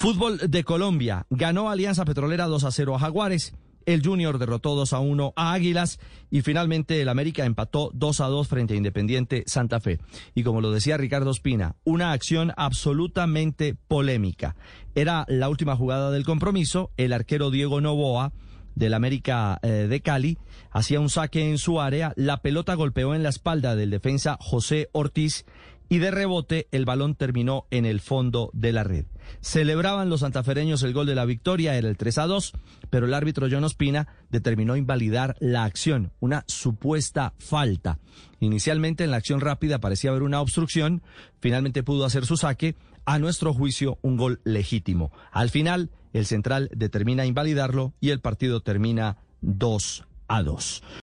Fútbol de Colombia. Ganó Alianza Petrolera 2 a 0 a Jaguares. El Junior derrotó 2 a 1 a Águilas y finalmente el América empató 2 a 2 frente a Independiente Santa Fe. Y como lo decía Ricardo Espina, una acción absolutamente polémica. Era la última jugada del compromiso, el arquero Diego Novoa del América eh, de Cali hacía un saque en su área, la pelota golpeó en la espalda del defensa José Ortiz y de rebote el balón terminó en el fondo de la red. Celebraban los santafereños el gol de la victoria, era el 3 a 2, pero el árbitro John Ospina determinó invalidar la acción, una supuesta falta. Inicialmente en la acción rápida parecía haber una obstrucción, finalmente pudo hacer su saque, a nuestro juicio un gol legítimo. Al final, el central determina invalidarlo y el partido termina 2 a 2.